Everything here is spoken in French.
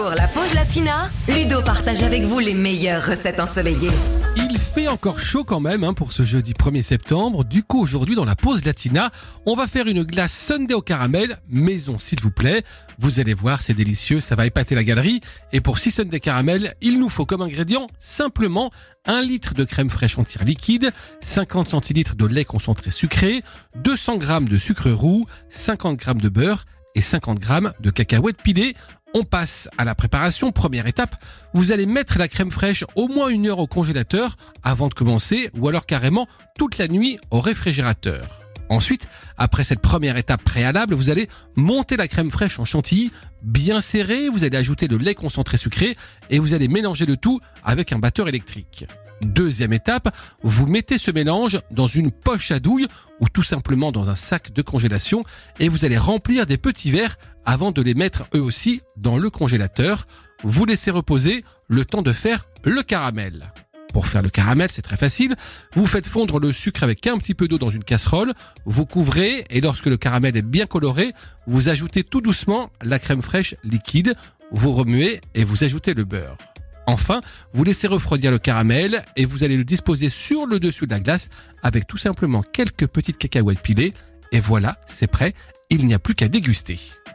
Pour la pause latina, Ludo partage avec vous les meilleures recettes ensoleillées. Il fait encore chaud quand même hein, pour ce jeudi 1er septembre. Du coup, aujourd'hui, dans la pause latina, on va faire une glace Sunday au caramel, maison s'il vous plaît. Vous allez voir, c'est délicieux, ça va épater la galerie. Et pour 6 Sunday caramel, il nous faut comme ingrédient simplement 1 litre de crème fraîche entière liquide, 50 centilitres de lait concentré sucré, 200 g de sucre roux, 50 g de beurre et 50 g de cacahuètes pilées. On passe à la préparation. Première étape, vous allez mettre la crème fraîche au moins une heure au congélateur avant de commencer ou alors carrément toute la nuit au réfrigérateur. Ensuite, après cette première étape préalable, vous allez monter la crème fraîche en chantilly bien serrée, vous allez ajouter le lait concentré sucré et vous allez mélanger le tout avec un batteur électrique. Deuxième étape, vous mettez ce mélange dans une poche à douille ou tout simplement dans un sac de congélation et vous allez remplir des petits verres avant de les mettre eux aussi dans le congélateur. Vous laissez reposer le temps de faire le caramel. Pour faire le caramel, c'est très facile. Vous faites fondre le sucre avec un petit peu d'eau dans une casserole, vous couvrez et lorsque le caramel est bien coloré, vous ajoutez tout doucement la crème fraîche liquide, vous remuez et vous ajoutez le beurre. Enfin, vous laissez refroidir le caramel et vous allez le disposer sur le dessus de la glace avec tout simplement quelques petites cacahuètes pilées. Et voilà, c'est prêt, il n'y a plus qu'à déguster.